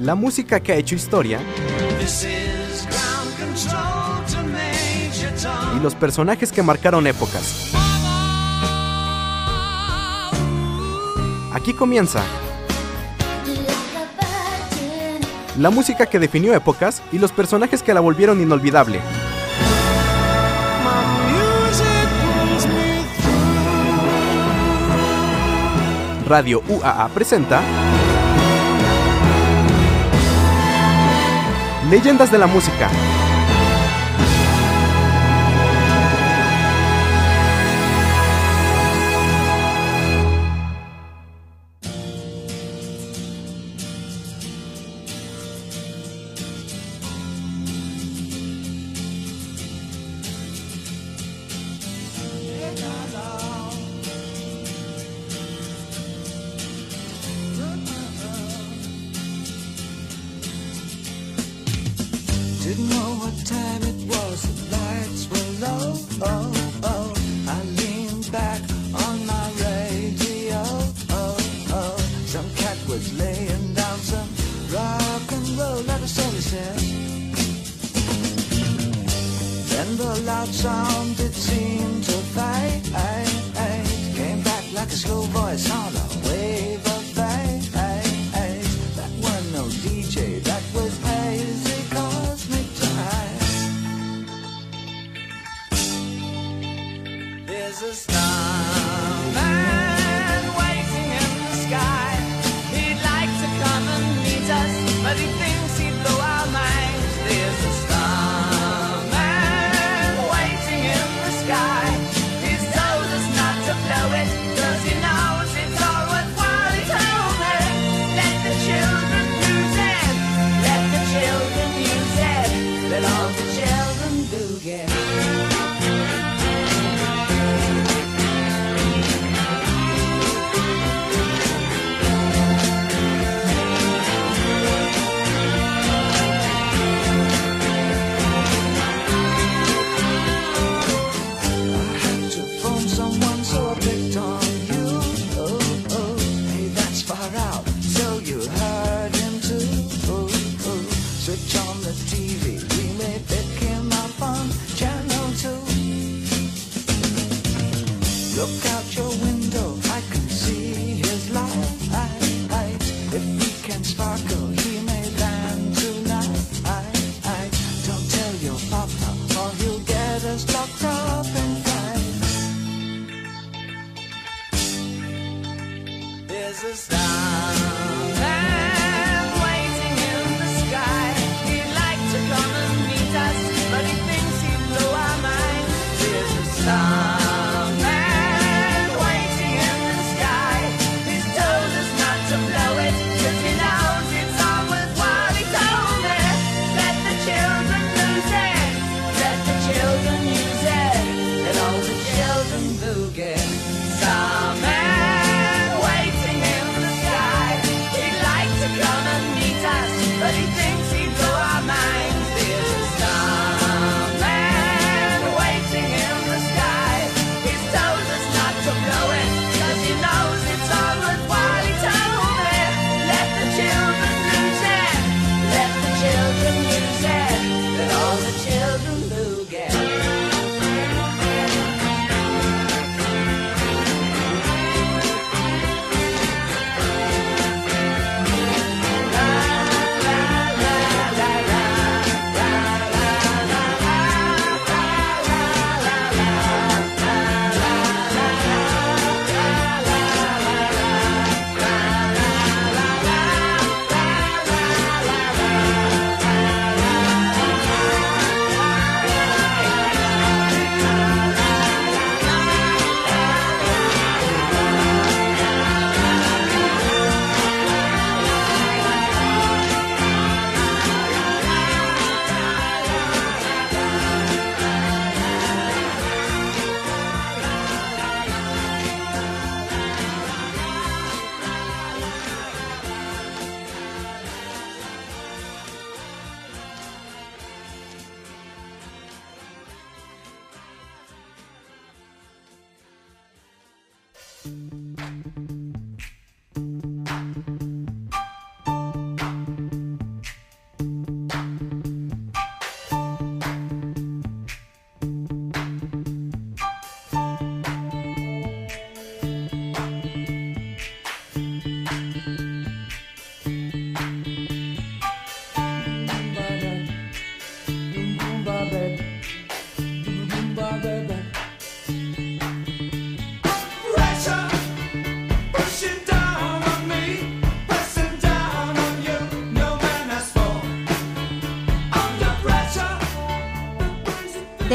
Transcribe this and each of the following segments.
La música que ha hecho historia. Y los personajes que marcaron épocas. Aquí comienza. la música que definió épocas y los personajes que la volvieron inolvidable. Radio UAA presenta Leyendas de la Música.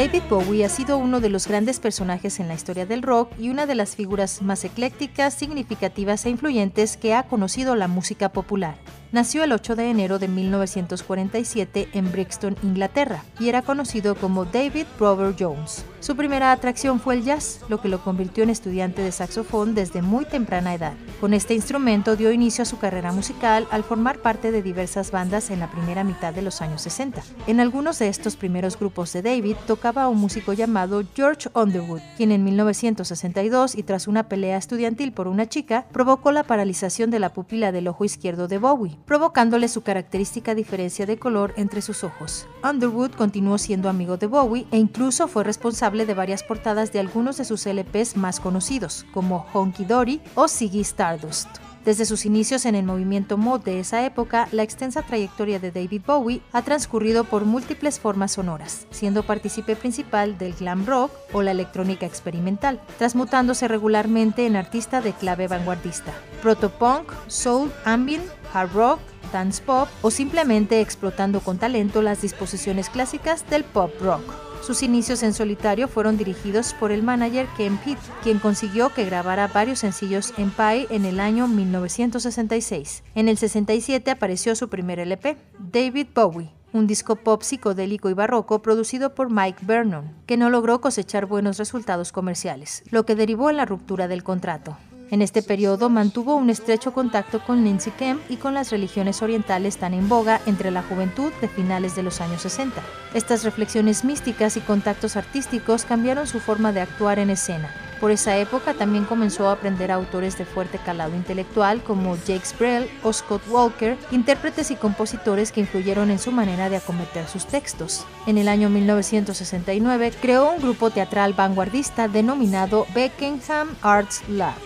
David Bowie ha sido uno de los grandes personajes en la historia del rock y una de las figuras más eclécticas, significativas e influyentes que ha conocido la música popular. Nació el 8 de enero de 1947 en Brixton, Inglaterra, y era conocido como David Robert Jones. Su primera atracción fue el jazz, lo que lo convirtió en estudiante de saxofón desde muy temprana edad. Con este instrumento dio inicio a su carrera musical al formar parte de diversas bandas en la primera mitad de los años 60. En algunos de estos primeros grupos de David tocaba un músico llamado George Underwood, quien en 1962 y tras una pelea estudiantil por una chica provocó la paralización de la pupila del ojo izquierdo de Bowie provocándole su característica diferencia de color entre sus ojos. Underwood continuó siendo amigo de Bowie e incluso fue responsable de varias portadas de algunos de sus LPs más conocidos, como Honky Dory o Ziggy Stardust. Desde sus inicios en el movimiento mod de esa época, la extensa trayectoria de David Bowie ha transcurrido por múltiples formas sonoras, siendo partícipe principal del glam rock o la electrónica experimental, transmutándose regularmente en artista de clave vanguardista, protopunk, soul, ambient, hard rock, dance pop o simplemente explotando con talento las disposiciones clásicas del pop rock. Sus inicios en solitario fueron dirigidos por el manager Ken Pitt, quien consiguió que grabara varios sencillos en Pie en el año 1966. En el 67 apareció su primer LP, David Bowie, un disco pop psicodélico y barroco producido por Mike Vernon, que no logró cosechar buenos resultados comerciales, lo que derivó en la ruptura del contrato. En este periodo mantuvo un estrecho contacto con Nancy Kemp y con las religiones orientales tan en boga entre la juventud de finales de los años 60. Estas reflexiones místicas y contactos artísticos cambiaron su forma de actuar en escena. Por esa época también comenzó a aprender a autores de fuerte calado intelectual como Jake Brel o Scott Walker, intérpretes y compositores que influyeron en su manera de acometer sus textos. En el año 1969 creó un grupo teatral vanguardista denominado Beckenham Arts Lab.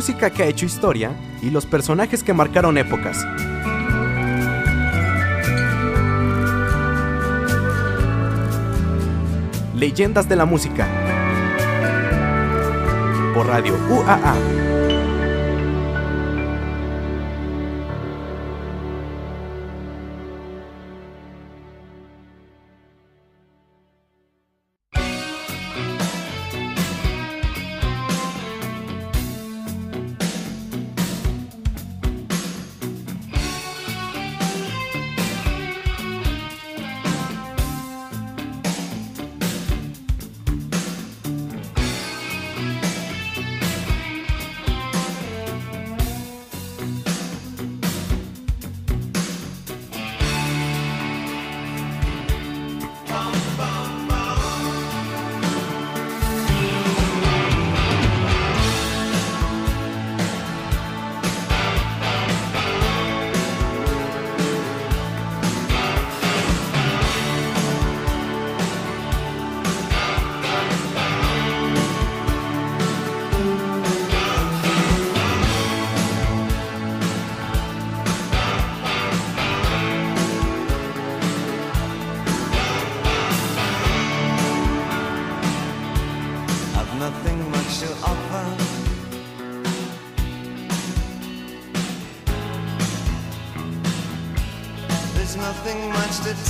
Música que ha hecho historia y los personajes que marcaron épocas. Leyendas de la Música. Por Radio UAA.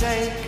take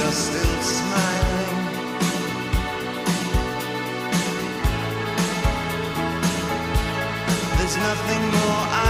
you're still smiling. There's nothing more I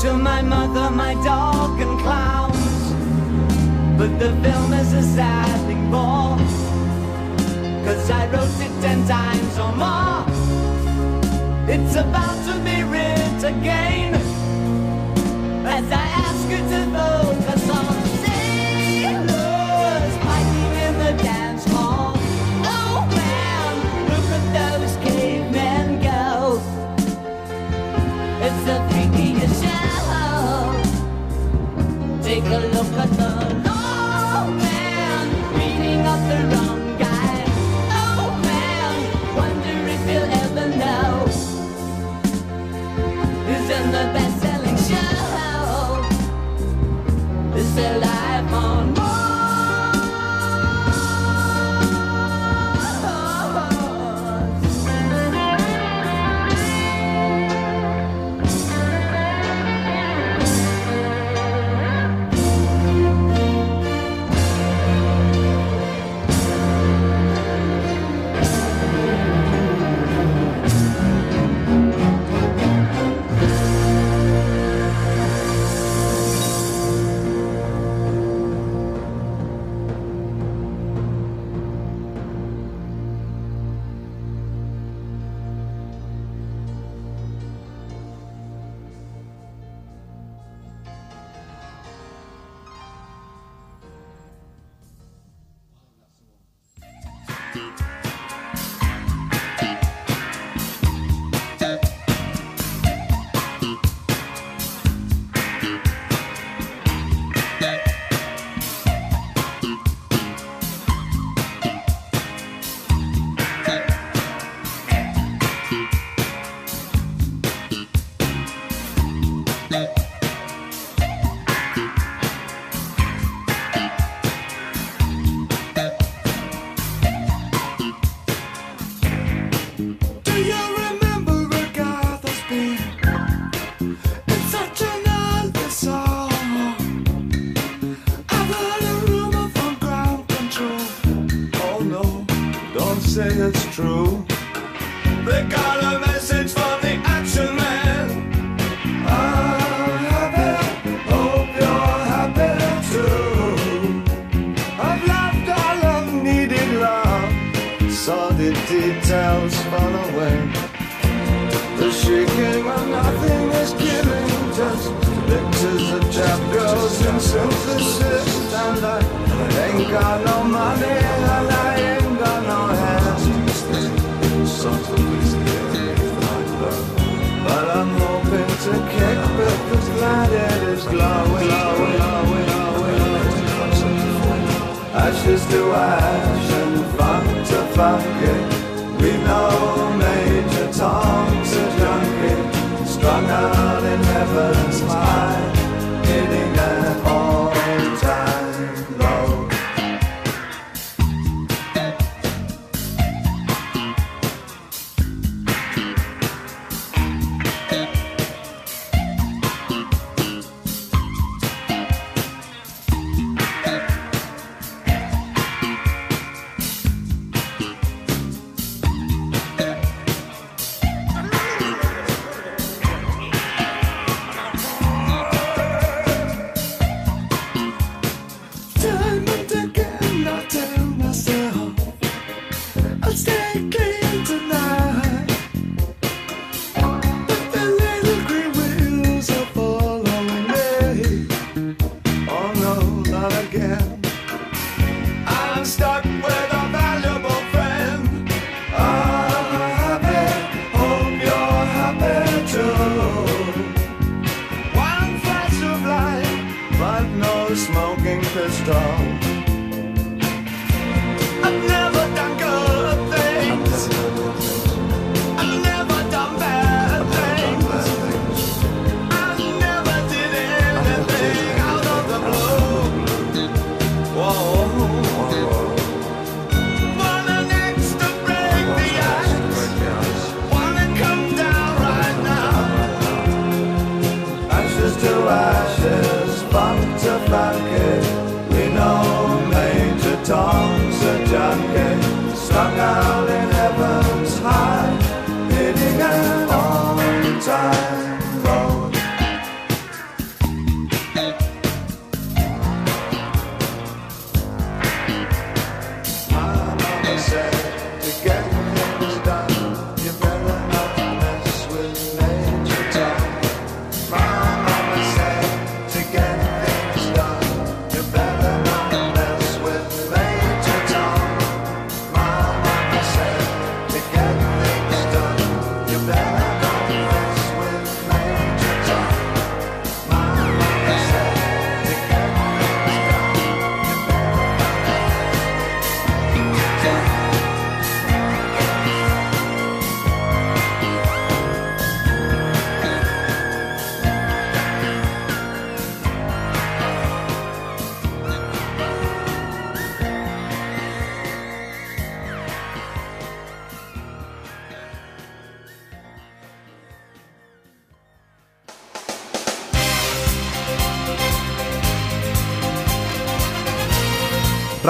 to my mother, my dog, and clowns. But the film is a sad thing more. Cause I wrote it ten times or more. It's about to be writ again. As I ask you to sailors the the best-selling show. Their life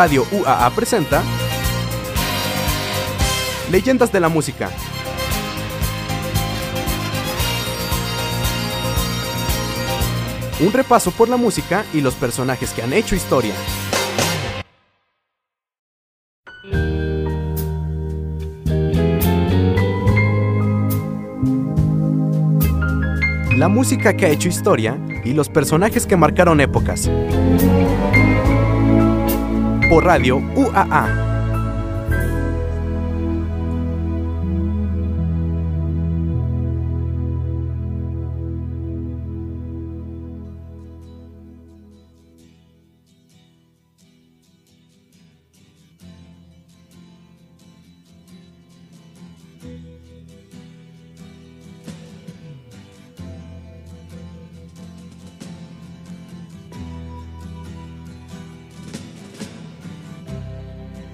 Radio UAA presenta Leyendas de la Música. Un repaso por la música y los personajes que han hecho historia. La música que ha hecho historia y los personajes que marcaron épocas por Radio UAA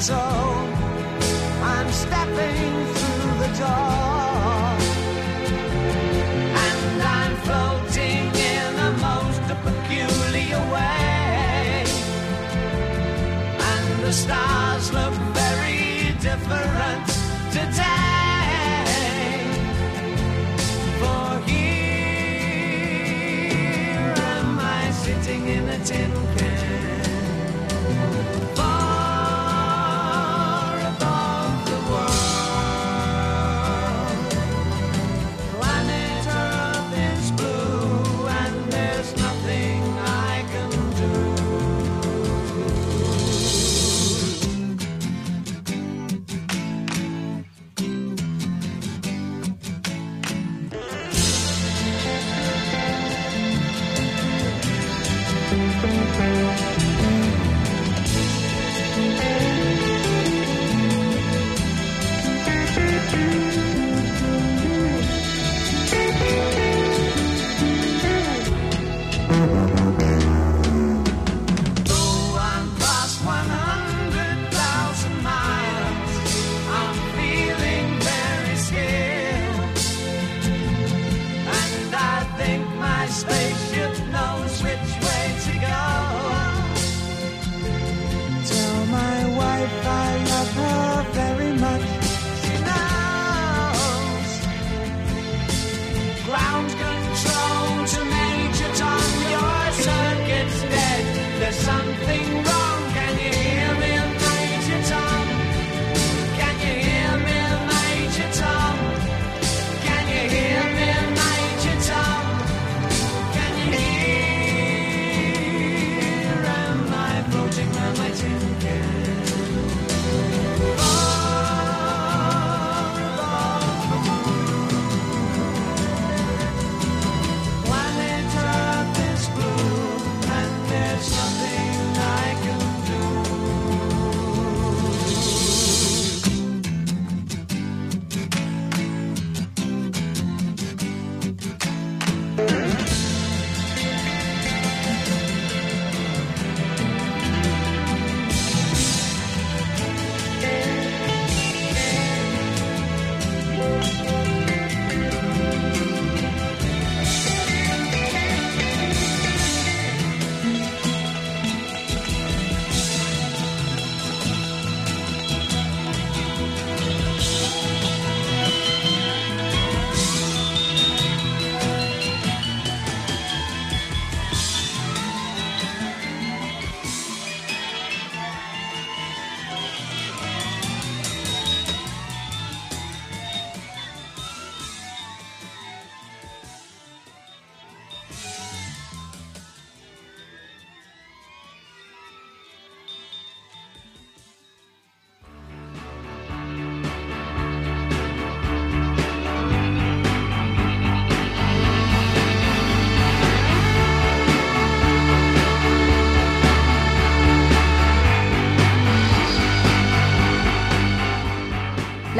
control. I'm stepping through the door. And I'm floating in a most peculiar way. And the stars look very different today. For here am I sitting in a tin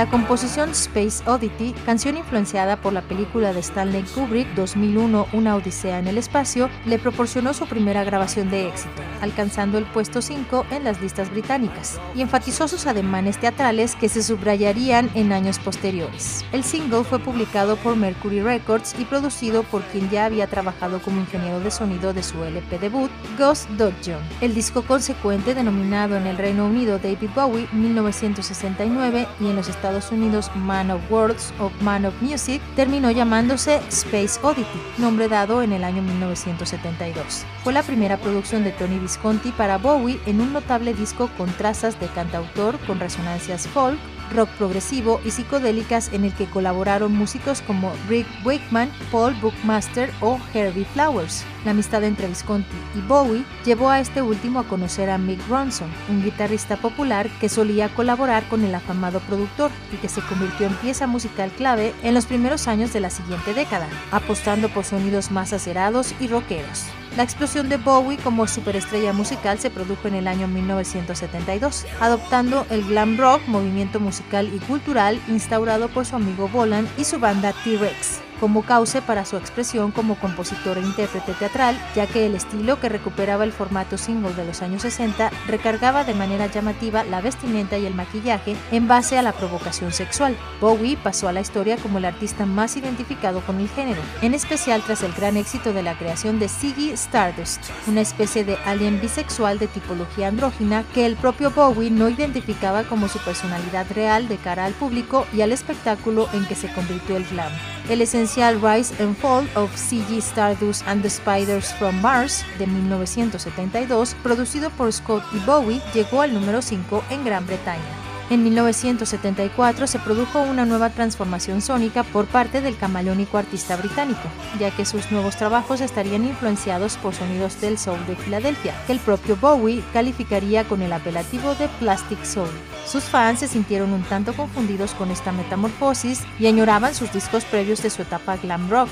La composición Space Oddity, canción influenciada por la película de Stanley Kubrick 2001 Una Odisea en el Espacio, le proporcionó su primera grabación de éxito, alcanzando el puesto 5 en las listas británicas, y enfatizó sus ademanes teatrales que se subrayarían en años posteriores. El single fue publicado por Mercury Records y producido por quien ya había trabajado como ingeniero de sonido de su LP debut, Ghost Dodgeon. El disco consecuente, denominado en el Reino Unido David Bowie 1969 y en los Estados Unidos Man of Words o Man of Music, terminó llamándose Space Oddity, nombre dado en el año 1972. Fue la primera producción de Tony Visconti para Bowie en un notable disco con trazas de cantautor con resonancias folk, rock progresivo y psicodélicas en el que colaboraron músicos como Rick Wakeman, Paul Bookmaster o Herbie Flowers. La amistad entre Visconti y Bowie llevó a este último a conocer a Mick Ronson, un guitarrista popular que solía colaborar con el afamado productor y que se convirtió en pieza musical clave en los primeros años de la siguiente década, apostando por sonidos más acerados y rockeros. La explosión de Bowie como superestrella musical se produjo en el año 1972, adoptando el glam rock, movimiento musical y cultural instaurado por su amigo Bolan y su banda T-Rex como cauce para su expresión como compositor e intérprete teatral, ya que el estilo que recuperaba el formato single de los años 60 recargaba de manera llamativa la vestimenta y el maquillaje en base a la provocación sexual. Bowie pasó a la historia como el artista más identificado con el género, en especial tras el gran éxito de la creación de Ziggy Stardust, una especie de alien bisexual de tipología andrógina que el propio Bowie no identificaba como su personalidad real de cara al público y al espectáculo en que se convirtió el glam. El esencial Rise and Fall of C.G. Stardust and the Spiders from Mars de 1972, producido por Scott y Bowie, llegó al número 5 en Gran Bretaña. En 1974 se produjo una nueva transformación sónica por parte del camaleónico artista británico, ya que sus nuevos trabajos estarían influenciados por sonidos del soul de Filadelfia, que el propio Bowie calificaría con el apelativo de Plastic Soul. Sus fans se sintieron un tanto confundidos con esta metamorfosis y añoraban sus discos previos de su etapa glam rock,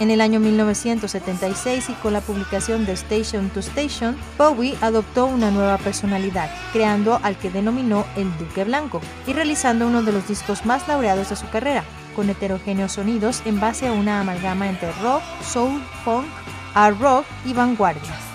en el año 1976 y con la publicación de Station to Station, Bowie adoptó una nueva personalidad, creando al que denominó el Duque Blanco y realizando uno de los discos más laureados de su carrera, con heterogéneos sonidos en base a una amalgama entre rock, soul, funk, art rock y vanguardia.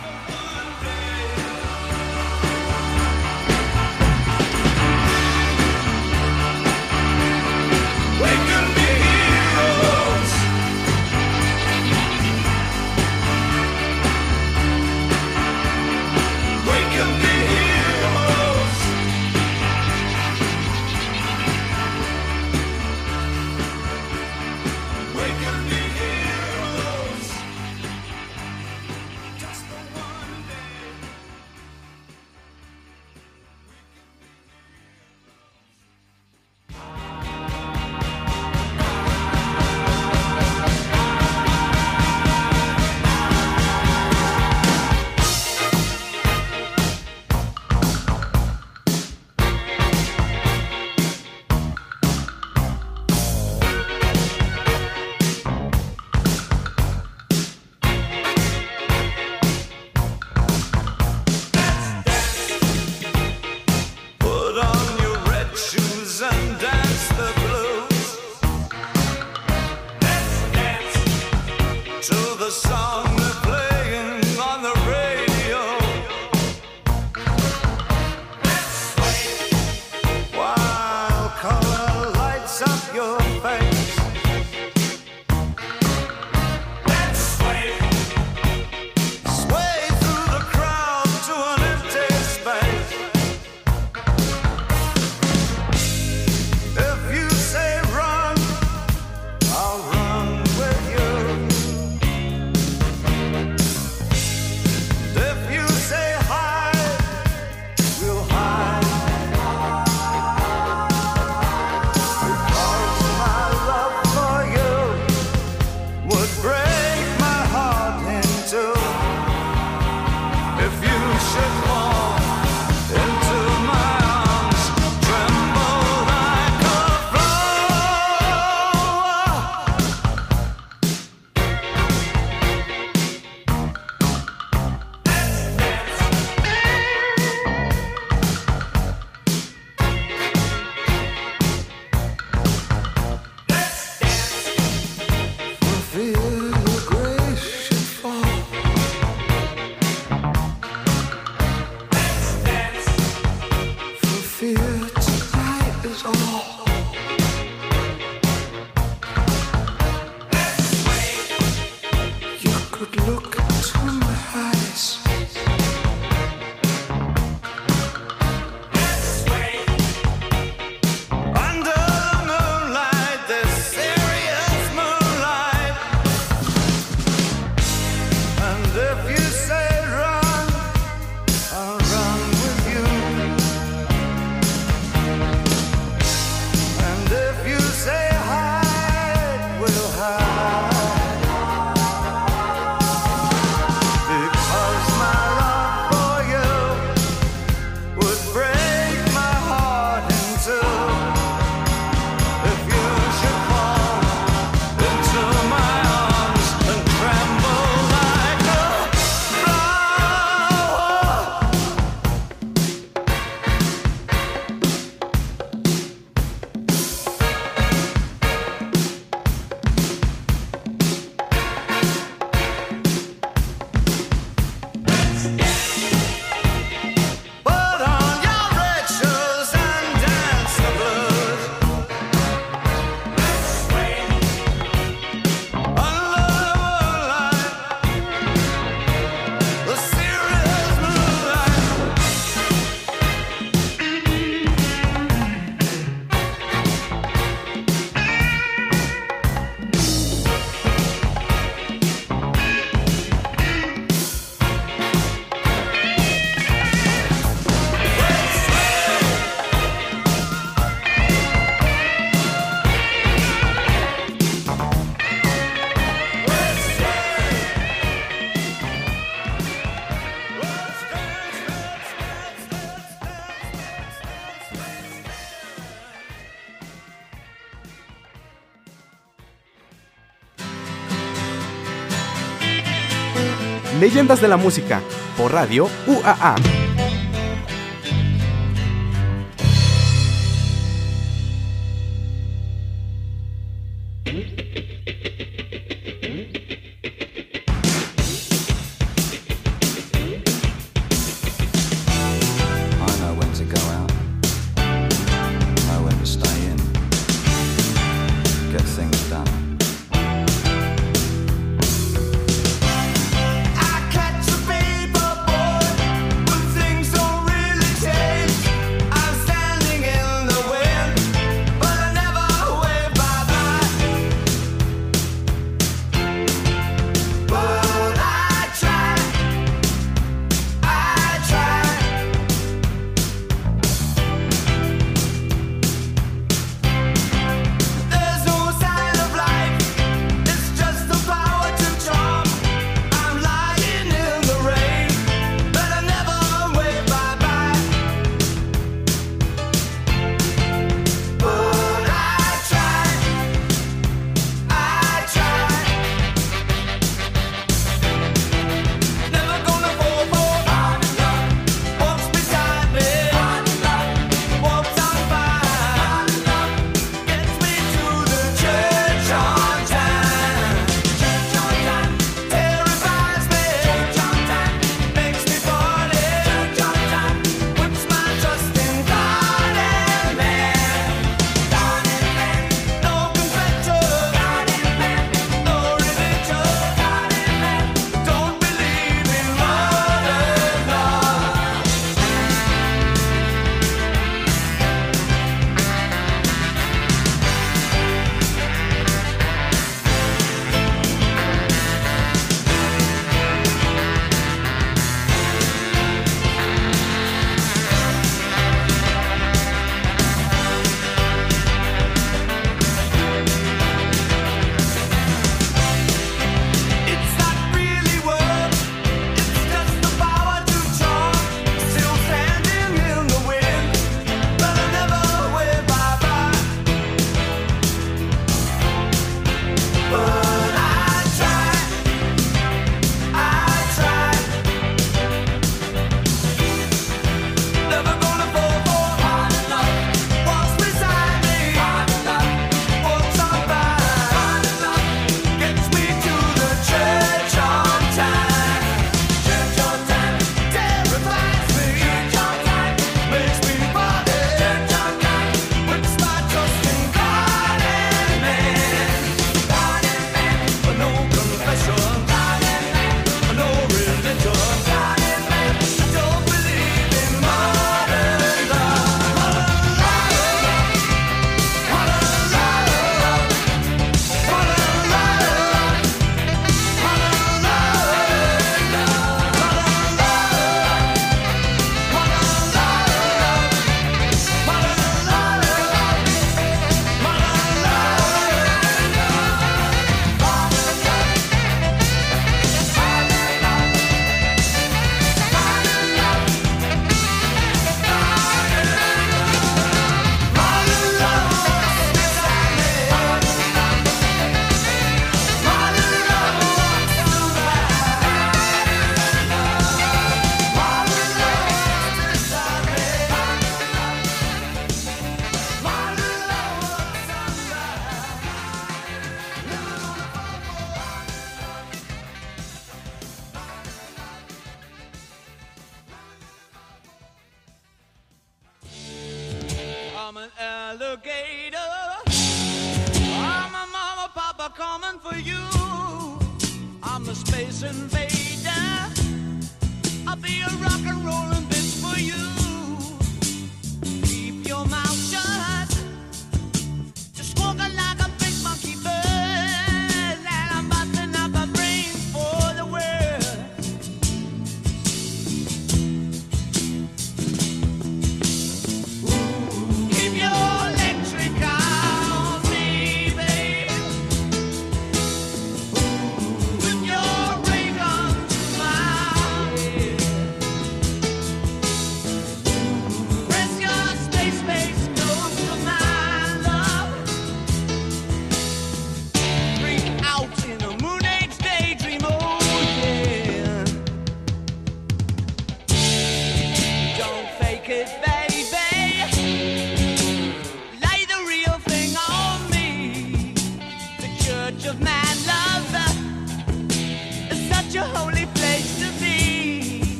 Leyendas de la Música por Radio UAA. coming for you. I'm the space invader. I'll be a rock and rolling bitch for you.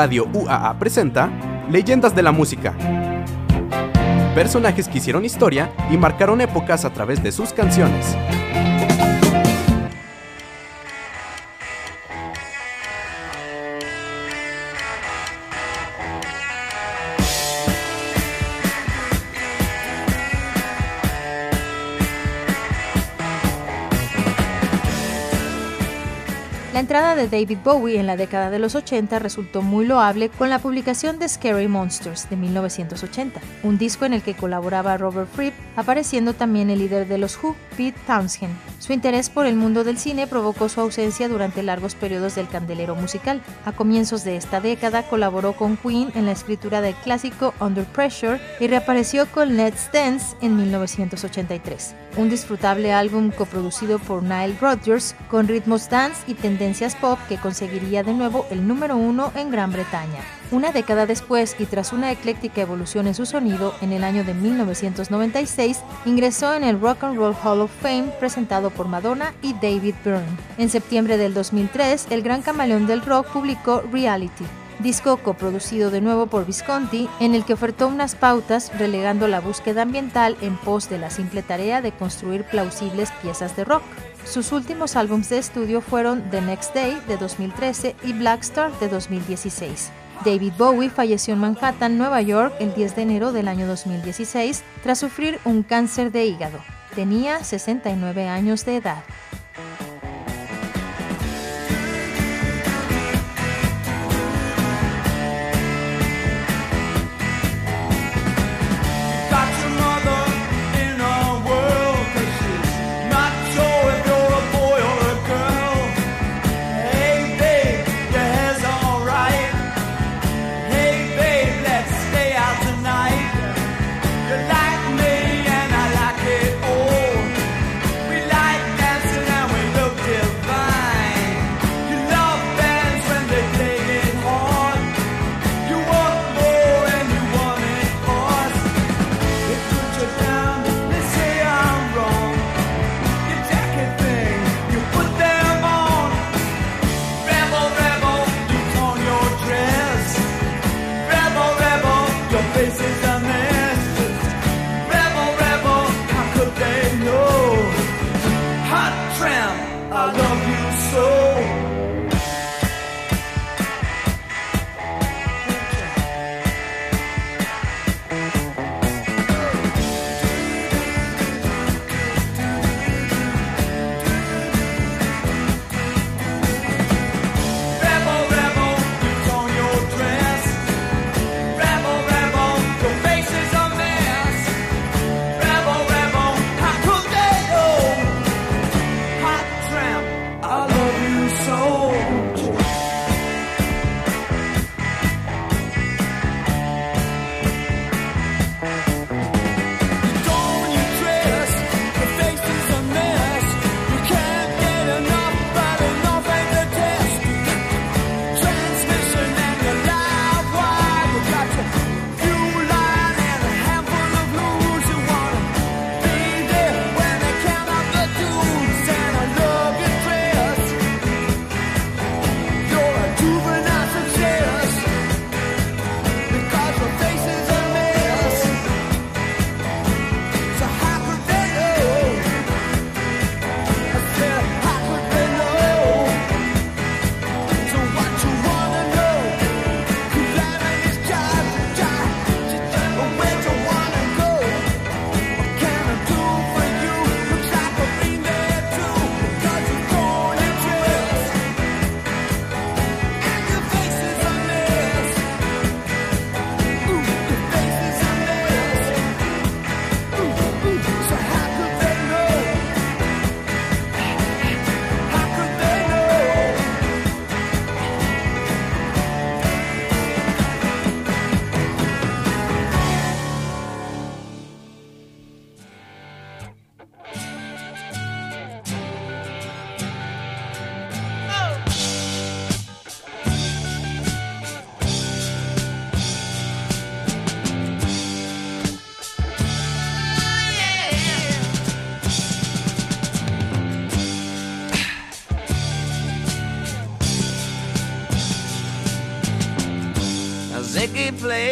Radio UAA presenta Leyendas de la Música. Personajes que hicieron historia y marcaron épocas a través de sus canciones. David Bowie en la década de los 80 resultó muy loable con la publicación de Scary Monsters de 1980, un disco en el que colaboraba Robert Fripp, apareciendo también el líder de los Who, Pete Townshend. Su interés por el mundo del cine provocó su ausencia durante largos periodos del candelero musical. A comienzos de esta década colaboró con Queen en la escritura del clásico Under Pressure y reapareció con Let's Dance en 1983, un disfrutable álbum coproducido por Nile Rodgers con ritmos dance y tendencias pop que conseguiría de nuevo el número uno en Gran Bretaña. Una década después y tras una ecléctica evolución en su sonido, en el año de 1996 ingresó en el Rock and Roll Hall of Fame presentado por Madonna y David Byrne. En septiembre del 2003, el gran camaleón del rock publicó Reality, disco coproducido de nuevo por Visconti, en el que ofertó unas pautas relegando la búsqueda ambiental en pos de la simple tarea de construir plausibles piezas de rock. Sus últimos álbumes de estudio fueron The Next Day de 2013 y Black Star de 2016. David Bowie falleció en Manhattan, Nueva York, el 10 de enero del año 2016 tras sufrir un cáncer de hígado. Tenía 69 años de edad.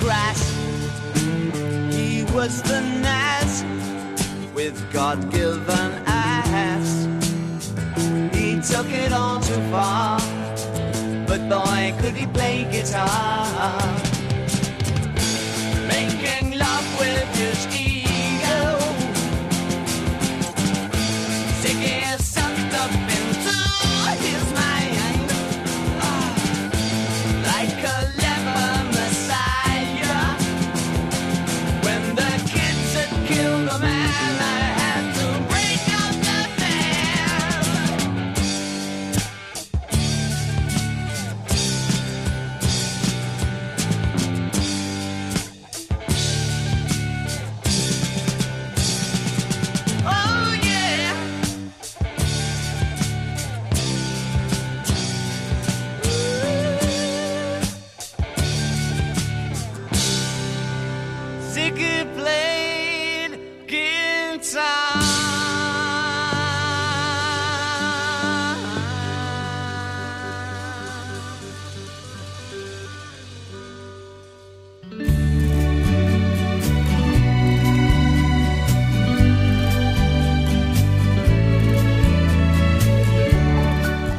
Crash. He was the Nas with God given ass. He took it all too far, but boy, could he play guitar. Making love with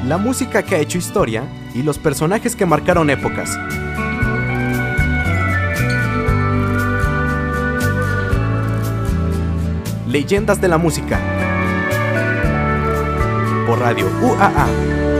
La música que ha hecho historia y los personajes que marcaron épocas. Leyendas de la música. Por radio UAA